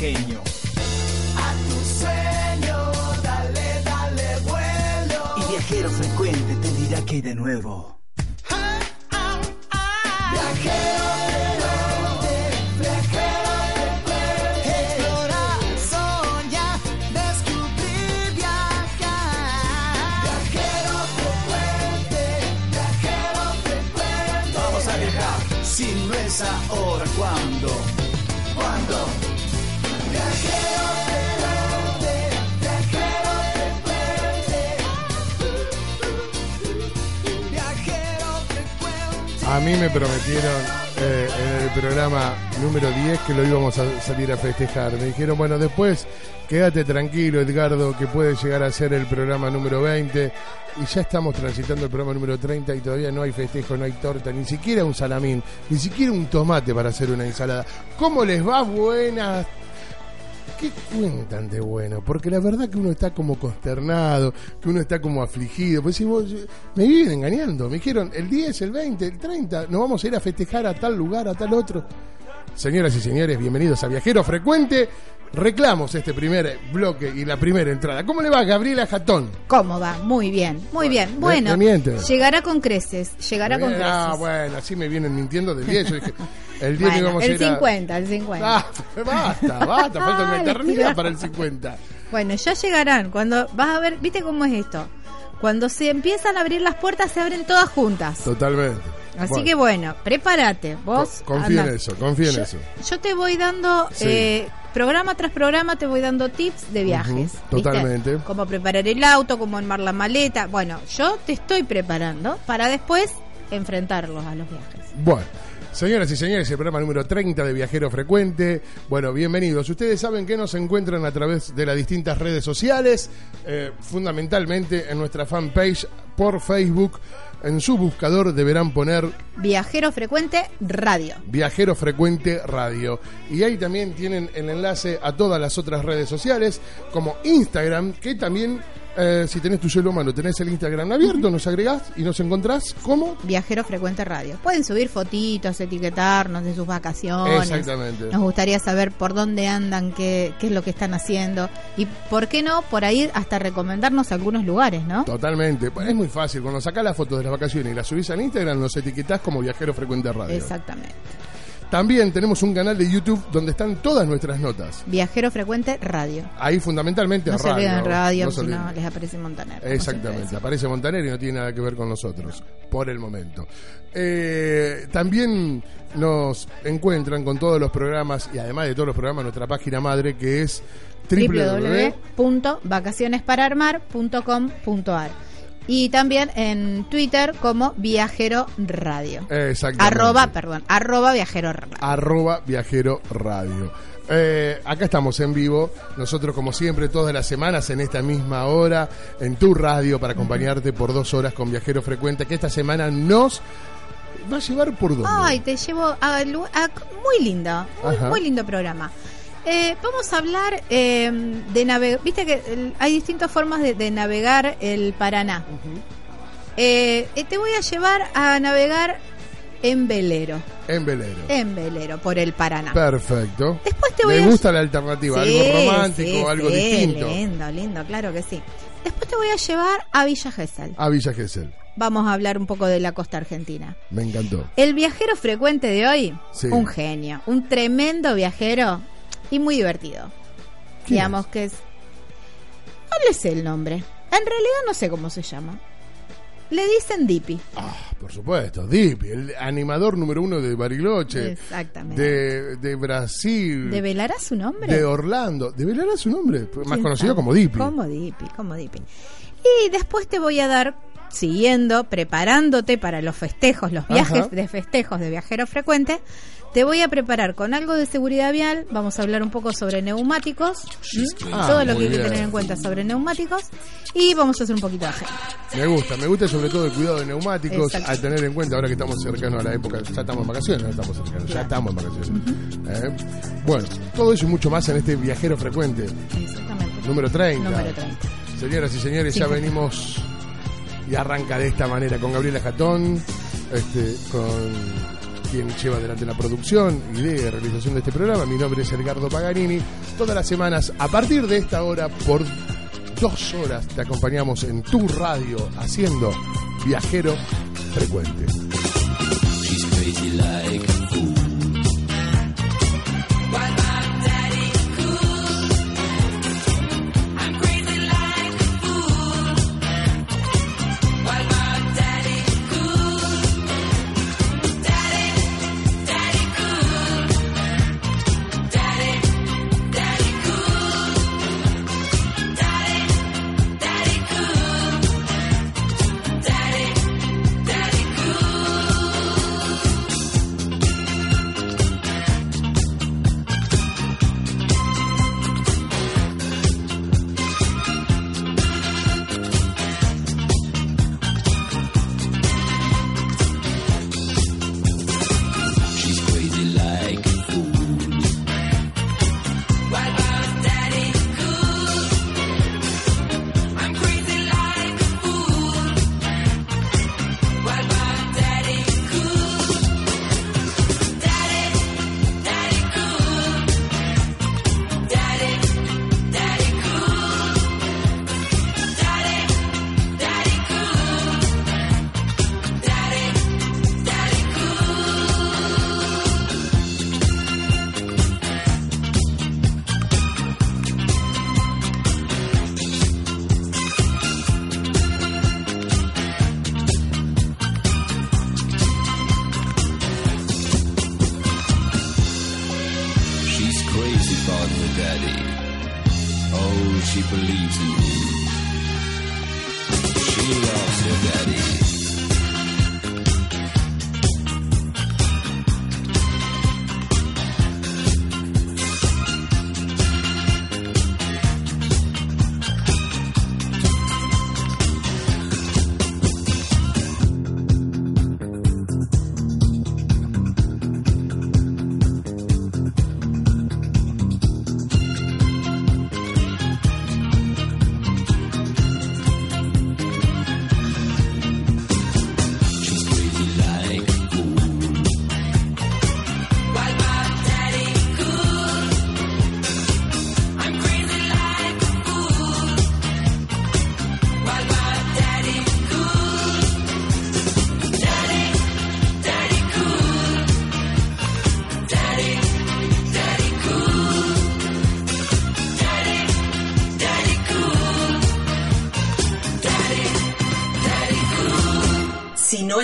pequeño. A tu sueño, dale, dale vuelo. Y viajero frecuente te dirá que hay de nuevo. Viajero A mí me prometieron eh, en el programa número 10 que lo íbamos a salir a festejar. Me dijeron, bueno, después quédate tranquilo, Edgardo, que puede llegar a ser el programa número 20. Y ya estamos transitando el programa número 30 y todavía no hay festejo, no hay torta, ni siquiera un salamín, ni siquiera un tomate para hacer una ensalada. ¿Cómo les va? Buenas ¿Qué cuentan de bueno? Porque la verdad que uno está como consternado, que uno está como afligido. Pues decimos, me viven engañando. Me dijeron, el 10, el 20, el 30, nos vamos a ir a festejar a tal lugar, a tal otro. Señoras y señores, bienvenidos a Viajero Frecuente. Reclamos este primer bloque y la primera entrada. ¿Cómo le va, Gabriela Jatón? ¿Cómo va? Muy bien, muy bien. Bueno, llegará con creces, llegará con creces. Ah, bueno, así me vienen mintiendo del 10. Yo dije, el 10 Bueno, íbamos a el ir a- 50, el 50. Ah, basta, basta, falta una eternidad para el 50. Bueno, ya llegarán. Cuando vas a ver, ¿viste cómo es esto? Cuando se empiezan a abrir las puertas, se abren todas juntas. Totalmente. Así Bueno, que bueno, prepárate. Vos co- confía en eso, confía en yo, eso. Yo te voy dando, Sí. eh, programa tras programa, te voy dando tips de viajes. Totalmente. Cómo preparar el auto, cómo armar la maleta. Bueno, yo te estoy preparando para después enfrentarlos a los viajes. Bueno, señoras y señores, el programa número 30 de Viajero Frecuente. Bueno, bienvenidos. Ustedes saben que nos encuentran a través de las distintas redes sociales, eh, fundamentalmente en nuestra fanpage por Facebook. En su buscador deberán poner Viajero Frecuente Radio. Viajero Frecuente Radio. Y ahí también tienen el enlace a todas las otras redes sociales, como Instagram, que también, eh, si tenés tu celular mano, tenés el Instagram abierto, nos agregás y nos encontrás como... Viajero Frecuente Radio. Pueden subir fotitos, etiquetarnos de sus vacaciones. Exactamente. Nos gustaría saber por dónde andan, qué, qué es lo que están haciendo. Y por qué no, por ahí hasta recomendarnos algunos lugares, ¿no? Totalmente. Es muy fácil. Cuando sacás las fotos de las vacaciones y las subís en Instagram, nos etiquetás como Viajero Frecuente Radio. Exactamente. También tenemos un canal de YouTube donde están todas nuestras notas. Viajero Frecuente Radio. Ahí fundamentalmente No se olviden radio, no se les aparece Montaner. Exactamente, aparece Montaner y no tiene nada que ver con nosotros, por el momento. Eh, también nos encuentran con todos los programas y además de todos los programas nuestra página madre que es www. Y también en Twitter como Viajero Radio. Exactamente. Arroba, perdón, arroba Viajero Radio. arroba viajero radio. eh, acá estamos en vivo, nosotros como siempre todas las semanas en esta misma hora, en tu radio para acompañarte por dos horas con Viajero Frecuente, que esta semana nos va a llevar por dos. Ay, te llevo a, muy lindo, muy lindo programa. Eh, vamos a hablar eh, de navegar. Viste que el- hay distintas formas de, de navegar el Paraná. Eh, eh, te voy a llevar a navegar en velero, En velero. en velero por el Paraná. Perfecto. Después te voy Me a- gusta la alternativa, Sí, algo romántico, sí, algo sí, distinto. Lindo, lindo, claro que sí. Después te voy a llevar a Villa Gesell. A Villa Gesell. Vamos a hablar un poco de la costa argentina. Me encantó. El viajero frecuente de hoy, Sí. un genio, un tremendo viajero y muy divertido. ¿Quién Digamos que es... No le sé el nombre. En realidad no sé cómo se llama. Le dicen Dipi. Ah, por supuesto, Dipi, el animador número uno de Bariloche. Exactamente. De, de Brasil. ¿Develará su nombre? de Orlando. ¿Develará su nombre? Más ¿Quién conocido sabe? como Dipi. Como Dipi, como Dipi. Y después te voy a dar, siguiendo, preparándote para los festejos, los viajes Ajá. de festejos de viajero frecuente, te voy a preparar con algo de seguridad vial. Vamos a hablar un poco sobre neumáticos. Ah, todo lo que muy hay que bien. tener en cuenta sobre neumáticos. Y vamos a hacer un poquito de agenda. Me gusta, me gusta sobre todo el cuidado de neumáticos, Exacto. al tener en cuenta ahora que estamos cercanos a la época, ya estamos en vacaciones, no estamos cercanos, ya estamos en vacaciones. ¿Eh? Bueno, todo eso y mucho más en este viajero frecuente, Exactamente. número 30. Número 30. Señoras y señores, ya Sí. venimos y arranca de esta manera con Gabriela Jatón, este, con quien lleva adelante la producción y de realización de este programa. Mi nombre es Edgardo Paganini. Todas las semanas, a partir de esta hora, por dos horas, te acompañamos en tu radio haciendo Viajero Frecuente.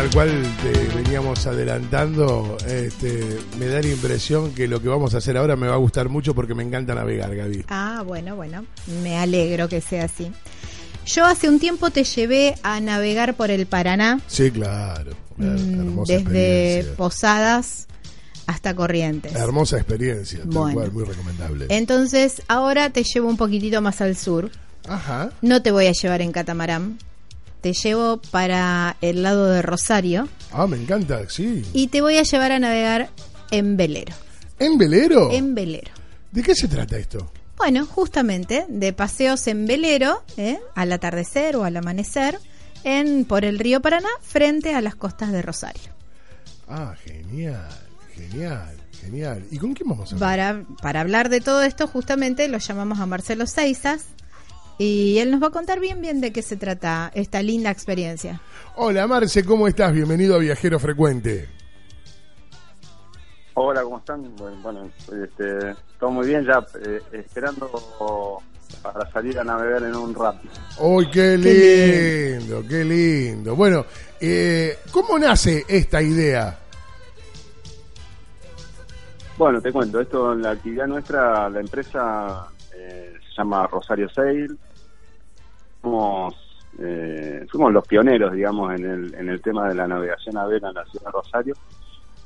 tal cual te veníamos adelantando, este, me da la impresión que lo que vamos a hacer ahora me va a gustar mucho porque me encanta navegar, Gaby. Ah, bueno, bueno, me alegro que sea así. Yo hace un tiempo te llevé a navegar por el Paraná, Sí, claro. mm, hermosa desde. Posadas hasta Corrientes. Hermosa experiencia, tal Bueno. cual, muy recomendable. Entonces, ahora te llevo un poquitito más al sur. Ajá. No te voy a llevar en catamarán. Te llevo para el lado de Rosario Ah, me encanta, sí. y te voy a llevar a navegar en velero. ¿En velero? En velero. ¿De qué se trata esto? Bueno, justamente de paseos en velero, ¿eh? al atardecer o al amanecer, en por el río Paraná, frente a las costas de Rosario. Ah, genial, genial, genial. ¿Y con quién vamos a hablar? Para, para hablar de todo esto, justamente lo llamamos a Marcelo Seizas y él nos va a contar bien bien de qué se trata esta linda experiencia. Hola, Marce, ¿cómo estás? Bienvenido a Viajero Frecuente. Hola, ¿cómo están? Bueno, bueno, este, todo muy bien, ya eh, esperando para salir a navegar en un rato. ¡Uy, qué lindo, qué lindo! Bueno, eh, ¿cómo nace esta idea? Bueno, te cuento, esto, la actividad nuestra, la empresa eh, se llama Rosario Sail. Somos, eh, fuimos los pioneros, digamos, en el, en el tema de la navegación a vela en la ciudad de Rosario.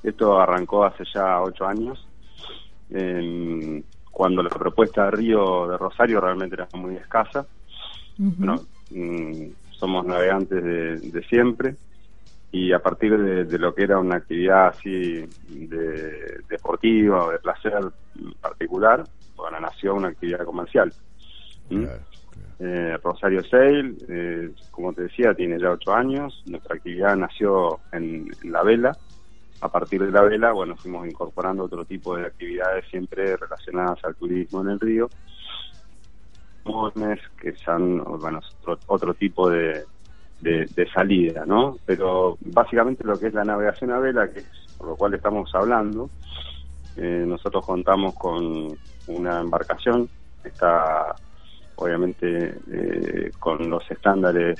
Esto arrancó hace ya ocho años, em, cuando la propuesta de Río de Rosario realmente era muy escasa. Bueno, mm, somos navegantes de, de siempre y a partir de, de lo que era una actividad así de, deportiva o de placer particular, bueno, nació una actividad comercial. ¿Mm? Claro, Eh, Rosario Sail, eh, como te decía, tiene ya ocho años. Nuestra actividad nació en, la vela. A partir de la vela, bueno, fuimos incorporando otro tipo de actividades siempre relacionadas al turismo en el río. Que son, bueno, otro, otro tipo de, de, de salida, ¿no? Pero básicamente lo que es la navegación a vela, que es por lo cual estamos hablando, eh, nosotros contamos con una embarcación, está obviamente eh, con los estándares,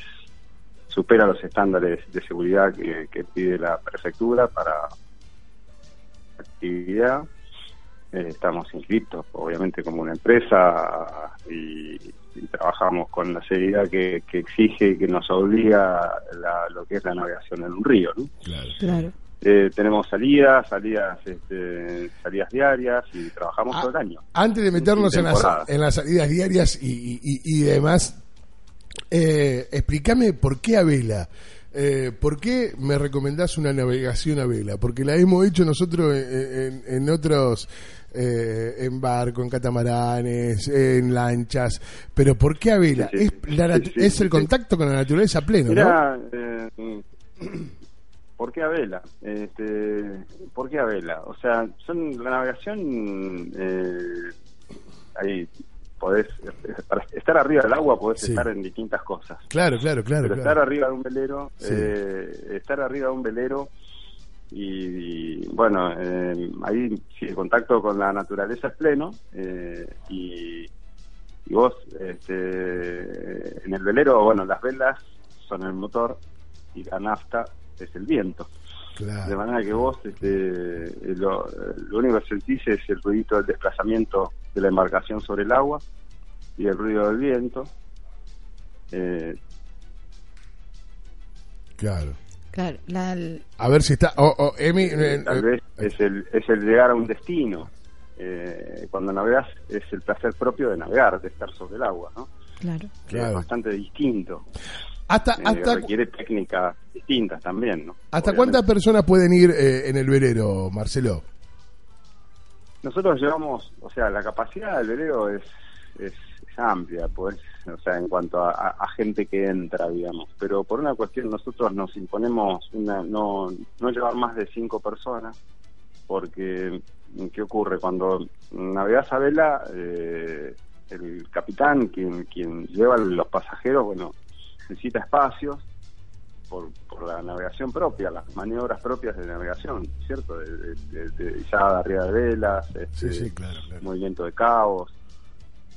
supera los estándares de seguridad que, que pide la prefectura para actividad. Eh, estamos inscritos, obviamente, como una empresa y, y trabajamos con la seriedad que, que exige y que nos obliga la- lo que es la navegación en un río. ¿no? claro. Claro. Eh, tenemos salidas, salidas, este, salidas diarias y trabajamos Ah, todo el año. Antes de meternos en las, en las salidas diarias y, y- y- demás, eh, explícame por qué a vela. Eh, ¿Por qué me recomendás una navegación a vela? Porque la hemos hecho nosotros en, en- en otros, eh, en barco, en catamaranes, en lanchas, pero ¿por qué a vela? Sí, sí. es, la Sí, es el contacto con la naturaleza pleno, ¿no? ¿Por qué a vela? Este, ¿Por qué a vela? O sea, son la navegación, eh, ahí podés, para estar arriba del agua podés Sí. estar en distintas cosas. Claro, claro, claro. Pero claro. estar arriba de un velero, Sí. eh, estar arriba de un velero y, y, bueno, eh, ahí sí, el contacto con la naturaleza es pleno eh, y, y vos este, en el velero, bueno, las velas son el motor y la nafta es el viento. Claro. De manera que vos este, lo, lo único que sentís es el ruidito del desplazamiento de la embarcación sobre el agua y el ruido del viento. Eh, Claro. Claro, la- A ver si está. Oh, oh, Emi, eh, tal eh, vez es el, es el llegar a un destino. Eh, cuando navegas es el placer propio de navegar, de estar sobre el agua, ¿no? claro. Que Claro. Es bastante distinto. Hasta, Eh, hasta, requiere técnicas distintas también, ¿no? ¿hasta Obviamente. cuántas personas pueden ir eh, en el velero, Marcelo? Nosotros llevamos, o sea, la capacidad del velero es, es, es amplia, pues, o sea, en cuanto a, a- a gente que entra, digamos. Pero por una cuestión nosotros nos imponemos una, no, no llevar más de cinco personas, porque ¿qué ocurre? Cuando navegas a vela, eh, el capitán, quien, quien lleva los pasajeros, bueno, necesita espacios por, por la navegación propia, las maniobras propias de navegación, ¿cierto? De, de, de- de izada arriba de velas, este, Sí, sí, claro, claro. movimiento de cabos.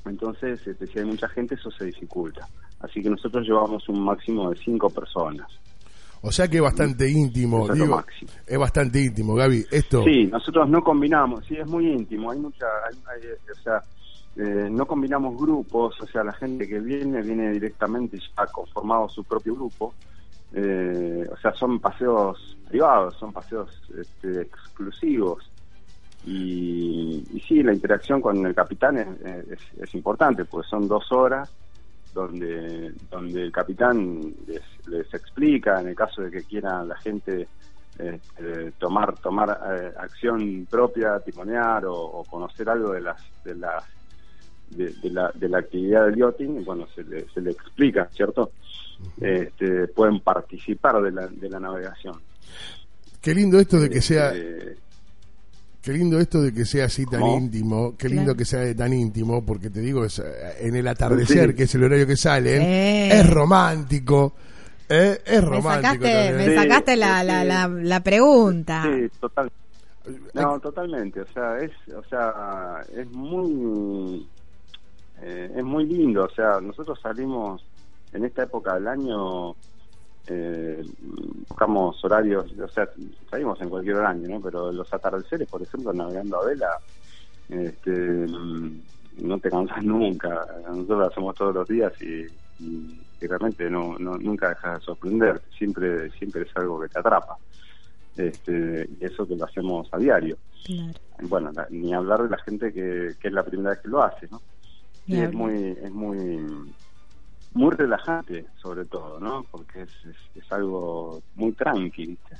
Entonces, este, si hay mucha gente, eso se dificulta. Así que nosotros llevamos un máximo de cinco personas. O sea que es bastante íntimo, es digo, es bastante íntimo, Gaby. Esto, Sí, nosotros no combinamos, sí, es muy íntimo, hay mucha, hay- hay, o sea, eh, no combinamos grupos, o sea, la gente que viene, viene directamente ya conformado su propio grupo, eh, o sea, son paseos privados, son paseos este, exclusivos, y, y sí, la interacción con el capitán es, es- importante, pues son dos horas donde donde el capitán les, les explica en el caso de que quiera la gente este, tomar tomar eh, acción propia timonear o, o conocer algo de las de las de, de la, de la actividad del yachting bueno se le, se le explica cierto este, pueden participar de la, de la navegación qué lindo esto de que sea, Este, qué lindo esto de que sea así tan ¿Cómo? íntimo, qué lindo Claro. que sea tan íntimo, porque te digo, es, eh, en el atardecer, Sí. que es el horario que salen, Sí. es romántico, eh, es Me romántico. sacaste, me Sí, sacaste la, sí, la, sí. la, la pregunta. Sí, total. No, totalmente. O sea, es, o sea, es muy, eh, es muy lindo. O sea, nosotros salimos en esta época del año, eh, buscamos horarios, o sea, salimos en cualquier horario, ¿no? Pero los atardeceres, por ejemplo, navegando a vela, este, no te cansas nunca. Nosotros lo hacemos todos los días y, y- y realmente no, no, nunca dejas de sorprender. Siempre, siempre es algo que te atrapa. Este, eso que lo hacemos a diario. Claro. Bueno, ni hablar de la gente que, que es la primera vez que lo hace, ¿no? Y es muy, es muy, muy relajante, sobre todo, ¿no? Porque es, es, es algo muy tranqui, ¿viste?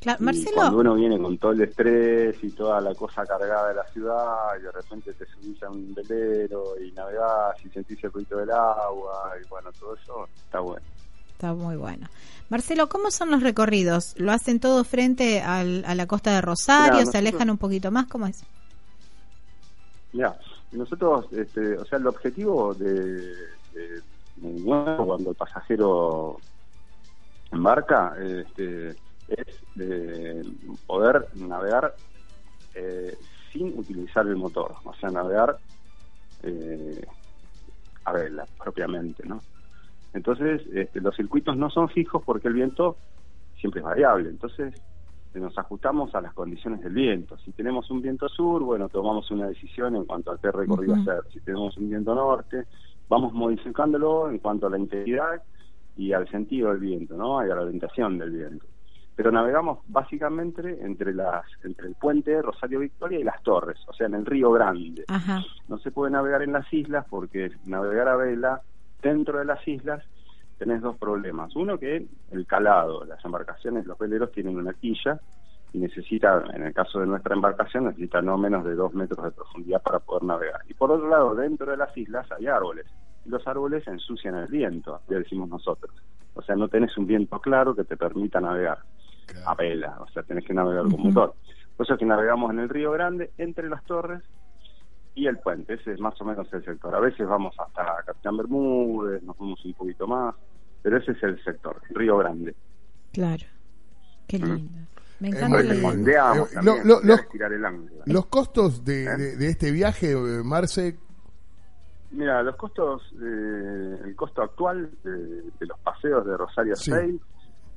Claro, Y cuando Marcelo, uno viene con todo el estrés y toda la cosa cargada de la ciudad y de repente te subís a un velero y navegás y sentís el ruido del agua y bueno, todo eso está bueno. está muy bueno. Marcelo, ¿cómo son los recorridos? ¿Lo hacen todo frente al- a la costa de Rosario? Mirá, ¿Se nosotros- alejan un poquito más? ¿Cómo es? Mira, nosotros, este, o sea, el objetivo de, de, de cuando el pasajero embarca este, es de poder navegar eh, sin utilizar el motor, o sea, navegar eh, a vela propiamente, ¿no? Entonces, este, los circuitos no son fijos porque el viento siempre es variable, entonces eh, nos ajustamos a las condiciones del viento. Si tenemos un viento sur, bueno, tomamos una decisión en cuanto a qué recorrido hacer. Si tenemos un viento norte, vamos modificándolo en cuanto a la intensidad y al sentido del viento, ¿no? Y a la orientación del viento. Pero navegamos básicamente entre las entre el puente Rosario Victoria y las Torres, o sea, en el Río Grande. Ajá. No se puede navegar en las islas porque navegar a vela dentro de las islas tenés dos problemas. Uno que el calado, las embarcaciones, los veleros tienen una quilla y necesita, en el caso de nuestra embarcación, necesita no menos de dos metros de profundidad para poder navegar. Y por otro lado, dentro de las islas hay árboles. Y los árboles ensucian el viento, ya decimos nosotros. O sea, no tenés un viento claro que te permita navegar a vela, o sea, tenés que navegar con motor. Por eso es que navegamos en el Río Grande, entre las torres y el puente, ese es más o menos el sector. A veces vamos hasta Capitán Bermúdez, nos vamos un poquito más, pero ese es el sector, Río Grande. Claro. Qué Mm. lindo. Me Eh, encanta Eh, también, lo- lo- tirar el ángulo. Los costos de, ¿Eh? de- de este viaje, Marce, Mira, los costos, eh, el costo actual de, de los paseos de Rosario Sí. Sail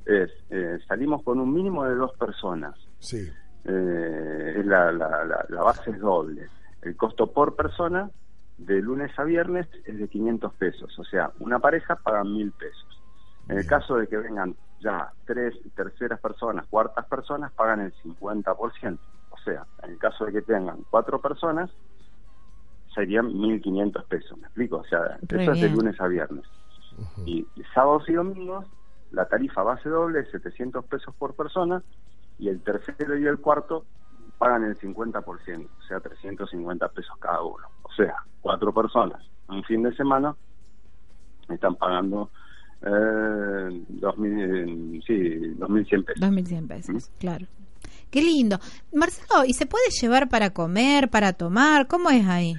es, eh, salimos con un mínimo de dos personas. sí, eh, es la, la, la, la base es doble. El costo por persona de lunes a viernes es de 500 pesos, o sea, una pareja paga mil pesos. En el caso de que vengan ya tres terceras personas, cuartas personas, pagan el 50%. O sea, en el caso de que tengan cuatro personas, serían 1.500 pesos, ¿me explico? O sea, eso es de lunes a viernes. Y sábados y domingos, la tarifa base doble es 700 pesos por persona y el tercero y el cuarto pagan el 50%, o sea, 350 pesos cada uno. O sea, cuatro personas un fin de semana están pagando eh, 2000, sí, 2.100 pesos. 2.100 pesos, claro. Qué lindo. Marcelo, ¿y se puede llevar para comer, para tomar? ¿Cómo es ahí?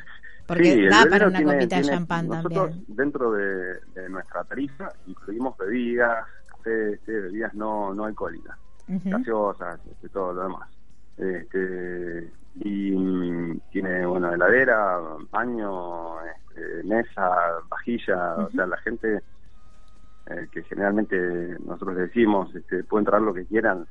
Porque Sí, da para una tiene- copita de champán nosotros, también. dentro de, de nuestra tarifa incluimos bebidas, café, té, bebidas no, no alcohólicas, Ujú. gaseosas, este, todo lo demás. Este, y mm, tiene, bueno, heladera, baño, este, mesa, vajilla, o sea, la gente eh, que generalmente nosotros decimos, este, pueden traer lo que quieran,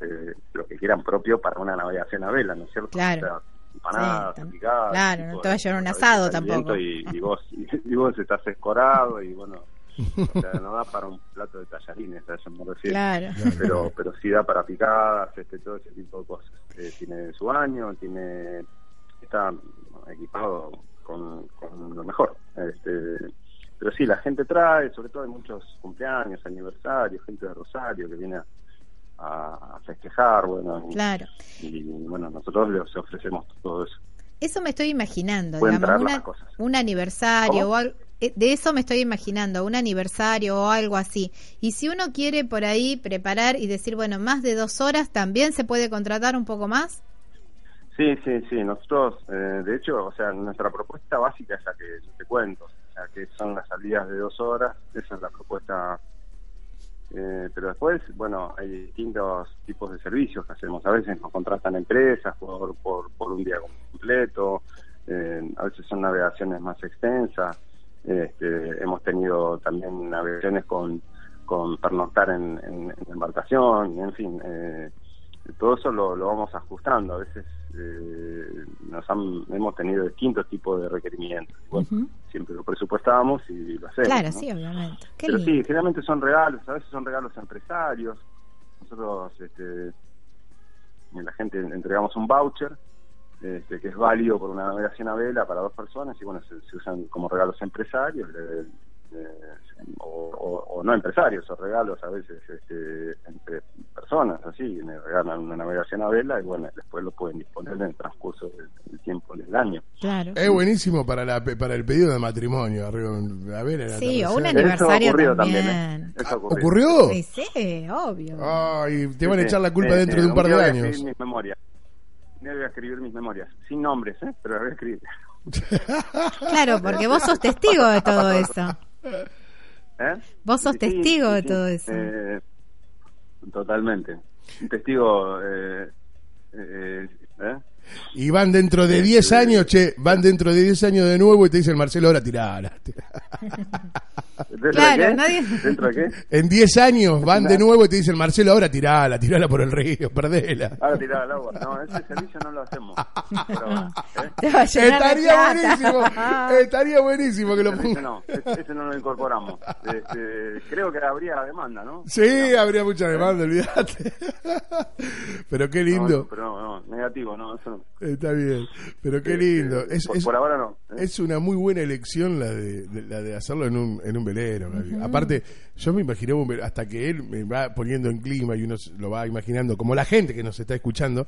eh, lo que quieran propio para una navegación a vela, ¿no es cierto? Claro. O sea, empanadas, Sí, picadas, claro, no te va a llevar un asado tampoco. Y, y vos y, vos estás escorado y bueno, o sea, no da para un plato de tallarines, a eso me refiero. Claro. Pero, pero sí da para picadas, este, todo ese tipo de cosas. Eh, tiene su baño, tiene está equipado con, con lo mejor. Este, pero sí, la gente trae, sobre todo hay muchos cumpleaños, aniversarios, gente de Rosario que viene a, a festejar, bueno, y, Claro. y, bueno, nosotros les ofrecemos todo eso. Eso me estoy imaginando, Pueden digamos, traer una- cosas. un aniversario ¿Cómo? o algo. Eh, De eso me estoy imaginando, un aniversario o algo así. Y si uno quiere por ahí preparar y decir, bueno, más de dos horas, ¿también se puede contratar un poco más? Sí, sí, sí. Nosotros, eh, de hecho, o sea, nuestra propuesta básica es la que yo te cuento, o sea, que son las salidas de dos horas. Esa es la propuesta. Eh, pero después, bueno, hay distintos tipos de servicios que hacemos. A veces nos contratan empresas por, por, por un día completo. eh, a veces son navegaciones más extensas. Este, hemos tenido también navegaciones con, con pernoctar en, en, en embarcación, en fin. Eh, todo eso lo, lo vamos ajustando. A veces eh, nos han, hemos tenido distintos tipos de requerimientos. Bueno. Siempre lo presupuestábamos y lo hacemos. Claro, ¿no? sí, obviamente. Qué Pero lindo. sí, generalmente son regalos, a veces son regalos a empresarios. Nosotros, este, la gente entregamos un voucher este, que es válido por una navegación a vela para dos personas y bueno, se, se usan como regalos a empresarios eh, eh, o, o- o no empresarios, o regalos a veces este, entre personas, así, me regalan una navegación a vela y bueno, después lo pueden disponer en el transcurso del, del tiempo del año. Claro. Es buenísimo para la para el pedido de matrimonio. arriba, A ver, la Sí, o un Eso aniversario ocurrió también. ¿eh? Eso ocurrió. ¿Ocurrió? Sí, sí, obvio. Ay, te van a echar la culpa sí, dentro sí, de un par de a años. mis memorias. Día voy a escribir mis memorias, sin nombres, ¿eh? pero las voy a escribir. Claro, porque vos sos testigo de todo eso. ¿Eh? Vos sos Sí, testigo sí, de sí. todo eso. Eh, totalmente. Un testigo. Eh, eh, ¿eh? Y van dentro de 10 años, che, van dentro de 10 años de nuevo y te dicen, Marcelo, ahora tirala. ¿Dentro Claro, de qué? nadie- ¿Dentro de qué? En 10 años van de nuevo y te dicen, Marcelo, ahora tirala, tirala por el río, perdela. Ahora tirar al agua. No, ese servicio no lo hacemos. Pero, ¿eh? Estaría buenísimo, estaría buenísimo que lo pongan. no, ese, no lo incorporamos. Este, creo que habría demanda, ¿no? Sí, habría mucha demanda, olvídate. Pero qué lindo. no, pero no, no, negativo, no, eso no. Está bien, pero qué lindo. Este, Es, por, es- por ahora no. ¿eh? es una muy buena elección la de, de- la de hacerlo en un, en un Aparte, yo me velero, hasta que él me va poniendo en clima y uno se- lo va imaginando, como la gente que nos está escuchando.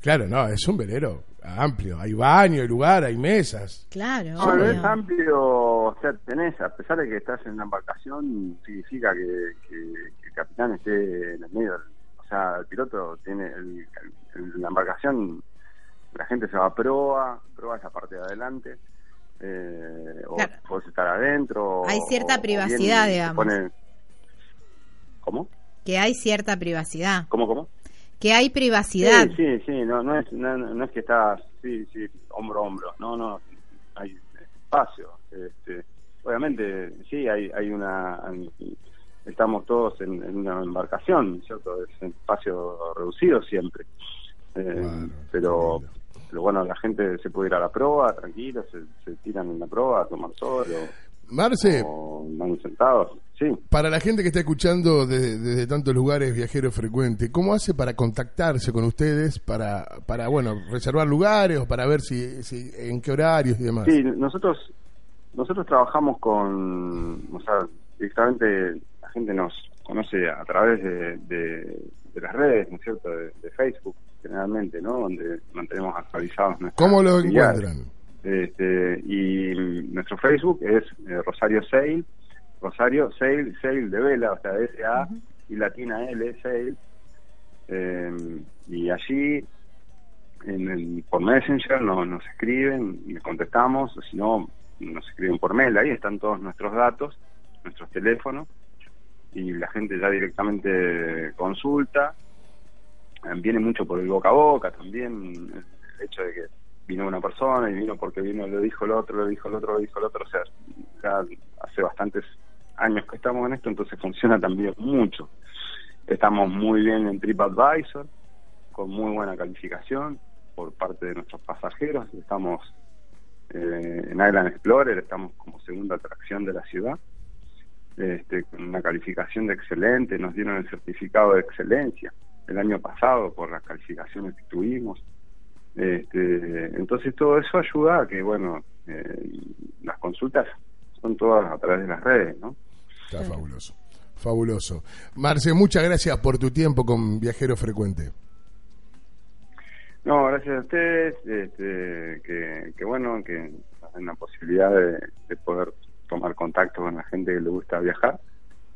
Claro, no, es un velero amplio. Hay baño, hay lugar, hay mesas. Claro, No, no es amplio, o sea, tenés, a pesar de que estás en una embarcación, significa que, que- que el capitán esté en el medio. del- O sea, el piloto tiene el- el- la embarcación, la gente se va a proa, proa esa parte de adelante, eh, o Claro. estar adentro. Hay o- cierta o bien privacidad, digamos. ponen- ¿Cómo? Que hay cierta privacidad. ¿Cómo, cómo? Que hay privacidad. Sí, sí, sí, no, no, es, no, no es que estás, sí, sí, hombro a hombro, no, no, hay espacio. Este, obviamente, sí, hay, hay una, estamos todos en, en una embarcación, ¿cierto? Es un espacio reducido siempre. Eh, pero. Pero bueno, la gente se puede ir a la proa, tranquilo, se, se tiran en la proa a tomar sol Marce, o, o van sentados, sí. para la gente que está escuchando desde, desde tantos lugares, viajeros frecuentes, ¿cómo hace para contactarse con ustedes para, para bueno, reservar lugares o para ver si, si en qué horarios y demás? Sí, nosotros nosotros trabajamos con, o sea, directamente la gente nos conoce a través de, de, de las redes, ¿no es cierto? De, de Facebook, generalmente, ¿no? Donde mantenemos actualizados nuestras ¿Cómo lo encuentran? Este, y nuestro Facebook es eh, Rosario Sail, Rosario Sail, Sail de vela, o sea, S-A y latina L, Sail. Eh, y allí, en en- por Messenger, no, nos escriben, le contestamos, o si no, nos escriben por mail, ahí están todos nuestros datos, nuestros teléfonos, y la gente ya directamente consulta. Eh, Viene mucho por el boca a boca también, el hecho de que vino una persona y vino porque vino, lo dijo el otro, lo dijo el otro, lo dijo el otro, o sea, ya hace bastantes años que estamos en esto, entonces funciona también mucho. Estamos muy bien en TripAdvisor, con muy buena calificación por parte de nuestros pasajeros. Estamos eh, en Island Explorer, estamos como segunda atracción de la ciudad, este, con una calificación de excelente, nos dieron el certificado de excelencia el año pasado por las calificaciones que tuvimos. Este, entonces todo eso ayuda a que, bueno, eh, las consultas son todas a través de las redes, ¿no? Está fabuloso. Fabuloso. Marce, muchas gracias por tu tiempo con Viajero Frecuente. No, gracias a ustedes, este, que, que bueno, que nos den la posibilidad de, de poder tomar contacto con la gente que le gusta viajar.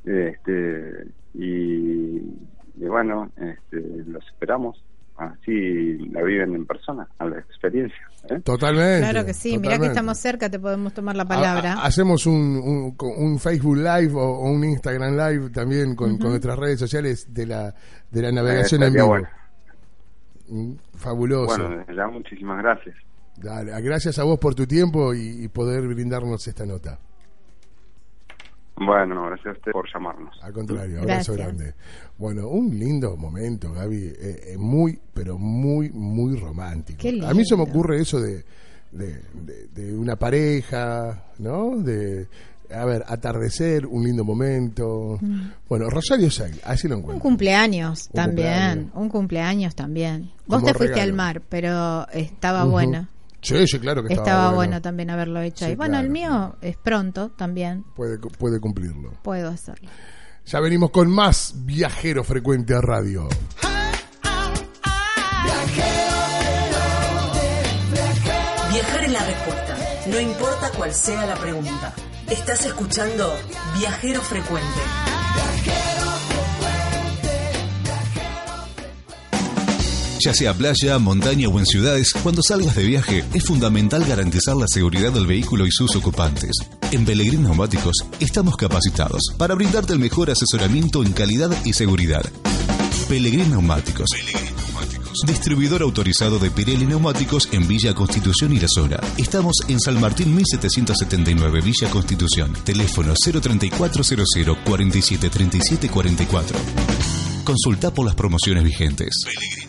Este, y, y bueno, este, los esperamos. Así la viven en persona, a la experiencia. ¿eh? Totalmente. Claro que sí, mirá que estamos cerca, te podemos tomar la palabra. ha- hacemos un, un, un Facebook Live o, o un Instagram Live también con, con nuestras redes sociales de la, de la navegación en estaría vivo. bueno. Mm, Fabuloso. Bueno, desde ya muchísimas gracias. Dale, gracias a vos por tu tiempo y, y poder brindarnos esta nota. Bueno, gracias a usted por llamarnos. Al contrario, abrazo Gracias. grande. Bueno, un lindo momento, Gaby. eh, eh, muy, pero muy, muy romántico. Qué A mí se me ocurre eso de, de, de- de una pareja, ¿no? De, a ver, atardecer, un lindo momento. Bueno, Rosario Say, así lo Un encuentro. cumpleaños Un también, cumpleaños. un cumpleaños también. Vos Como te fuiste regalo. al mar, pero estaba Ujú. bueno. Sí, sí, claro que Estaba, estaba, bueno. también haberlo hecho Sí, ahí. Bueno, el mío es pronto también, Puede, puede cumplirlo. puedo hacerlo. Ya venimos con más Viajero Frecuente a Radio. Viajar es la respuesta, no importa cuál sea la pregunta. Estás escuchando Viajero Frecuente. Ya sea playa, montaña o en ciudades, cuando salgas de viaje es fundamental garantizar la seguridad del vehículo y sus ocupantes. En Pellegrin Neumáticos estamos capacitados para brindarte el mejor asesoramiento en calidad y seguridad. Pellegrin Neumáticos. Distribuidor autorizado de Pirelli Neumáticos en Villa Constitución y La Zona. Estamos en San Martín 1779, Villa Constitución. Teléfono 03400 473744. Consulta por las promociones vigentes.